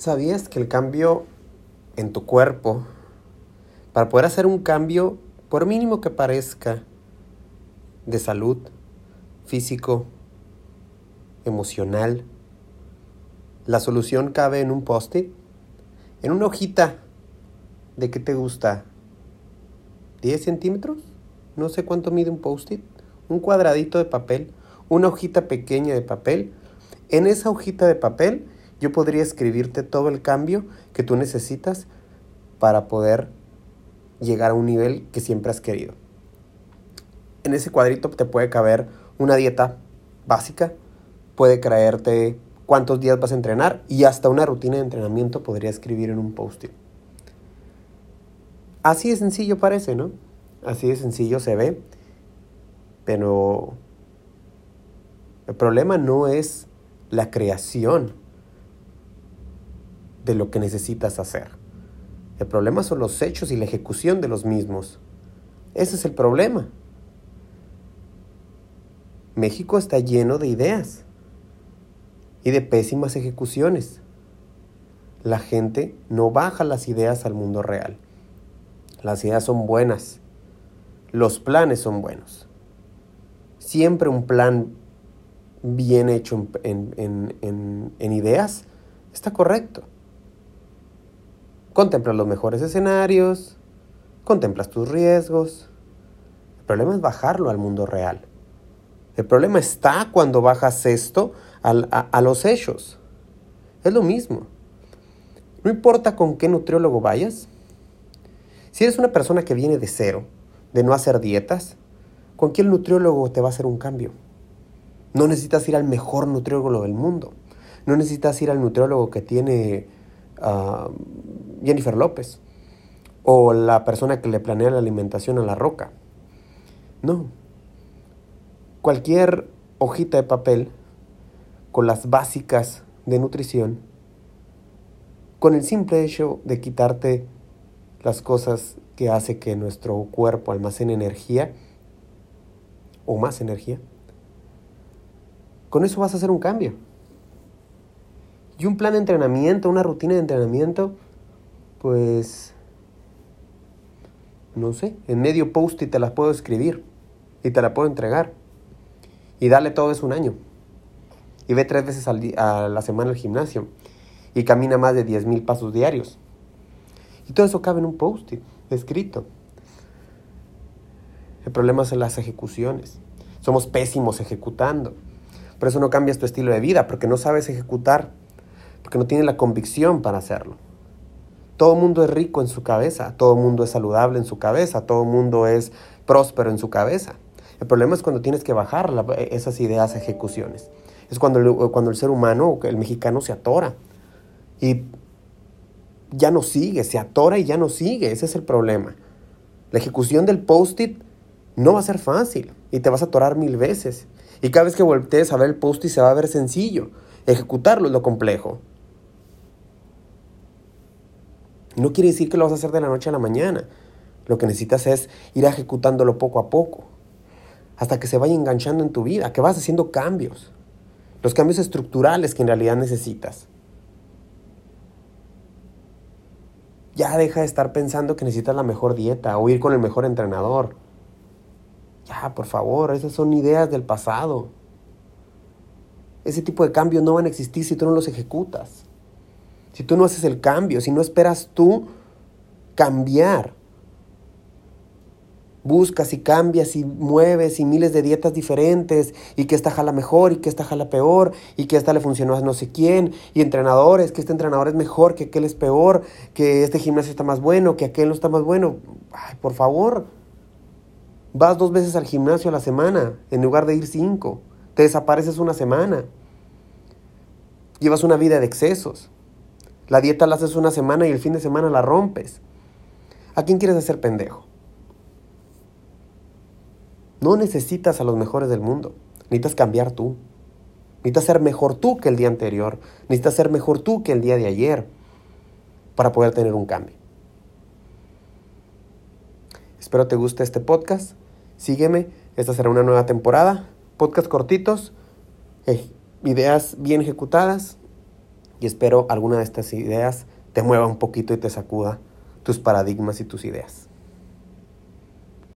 ¿Sabías que el cambio en tu cuerpo, para poder hacer un cambio, por mínimo que parezca, de salud, físico, emocional, la solución cabe en un post-it, en una hojita de qué te gusta, 10 centímetros, no sé cuánto mide un post-it, un cuadradito de papel, una hojita pequeña de papel. En esa hojita de papel yo podría escribirte todo el cambio que tú necesitas para poder llegar a un nivel que siempre has querido. En ese cuadrito te puede caber una dieta básica, puede creerte cuántos días vas a entrenar y hasta una rutina de entrenamiento podría escribir en un post-it. Así de sencillo parece, ¿no? Así de sencillo se ve, pero el problema no es la creación de lo que necesitas hacer. El problema son los hechos y la ejecución de los mismos. Ese es el problema. México está lleno de ideas y de pésimas ejecuciones. La gente no baja las ideas al mundo real. Las ideas son buenas. Los planes son buenos. Siempre un plan bien hecho en, ideas está correcto. Contemplas los mejores escenarios, contemplas tus riesgos. El problema es bajarlo al mundo real. El problema está cuando bajas esto a, a, los hechos. Es lo mismo. No importa con qué nutriólogo vayas. Si eres una persona que viene de cero, de no hacer dietas, ¿con qué nutriólogo te va a hacer un cambio? No necesitas ir al mejor nutriólogo del mundo. No necesitas ir al nutriólogo que tiene uh, Jennifer López o la persona que le planea la alimentación a la roca. No. Cualquier hojita de papel con las básicas de nutrición, con el simple hecho de quitarte las cosas que hace que nuestro cuerpo almacene energía o más energía, con eso vas a hacer un cambio. Y un plan de entrenamiento, una rutina de entrenamiento, pues, no sé, en medio post y te las puedo escribir y te la puedo entregar. Y dale todo eso un año. Y ve tres veces a la semana al gimnasio. Y camina más de 10 mil pasos diarios. Y todo eso cabe en un post-it escrito. El problema son las ejecuciones. Somos pésimos ejecutando. Por eso no cambias tu estilo de vida, porque no sabes ejecutar, porque no tienes la convicción para hacerlo. Todo mundo es rico en su cabeza, todo mundo es saludable en su cabeza, todo mundo es próspero en su cabeza. El problema es cuando tienes que bajar esas ideas a ejecuciones. Es cuando el, cuando el ser humano, el mexicano, se atora y ya no sigue, se atora y ya no sigue. Ese es el problema. La ejecución del post-it no va a ser fácil y te vas a atorar mil veces. Y cada vez que voltees a ver el post y se va a ver sencillo. Ejecutarlo es lo complejo. No quiere decir que lo vas a hacer de la noche a la mañana. Lo que necesitas es ir ejecutándolo poco a poco. Hasta que se vaya enganchando en tu vida, que vas haciendo cambios. Los cambios estructurales que en realidad necesitas. Ya deja de estar pensando que necesitas la mejor dieta o ir con el mejor entrenador. Ya, por favor, esas son ideas del pasado. Ese tipo de cambios no van a existir si tú no los ejecutas. Si tú no haces el cambio, si no esperas tú cambiar. Buscas y cambias y mueves y miles de dietas diferentes y que esta jala mejor y que esta jala peor y que esta le funcionó a no sé quién y entrenadores, que este entrenador es mejor, que aquel es peor, que este gimnasio está más bueno, que aquel no está más bueno. Ay, por favor, Vas dos veces al gimnasio a la semana en lugar de ir cinco. Te desapareces una semana. Llevas una vida de excesos. La dieta la haces una semana y el fin de semana la rompes. ¿A quién quieres hacer pendejo? No necesitas a los mejores del mundo. Necesitas cambiar tú. Necesitas ser mejor tú que el día anterior. Necesitas ser mejor tú que el día de ayer para poder tener un cambio. Espero te guste este podcast. Sígueme, esta será una nueva temporada. Podcast cortitos, ideas bien ejecutadas Y espero alguna de estas ideas te mueva un poquito y te sacuda tus paradigmas y tus ideas.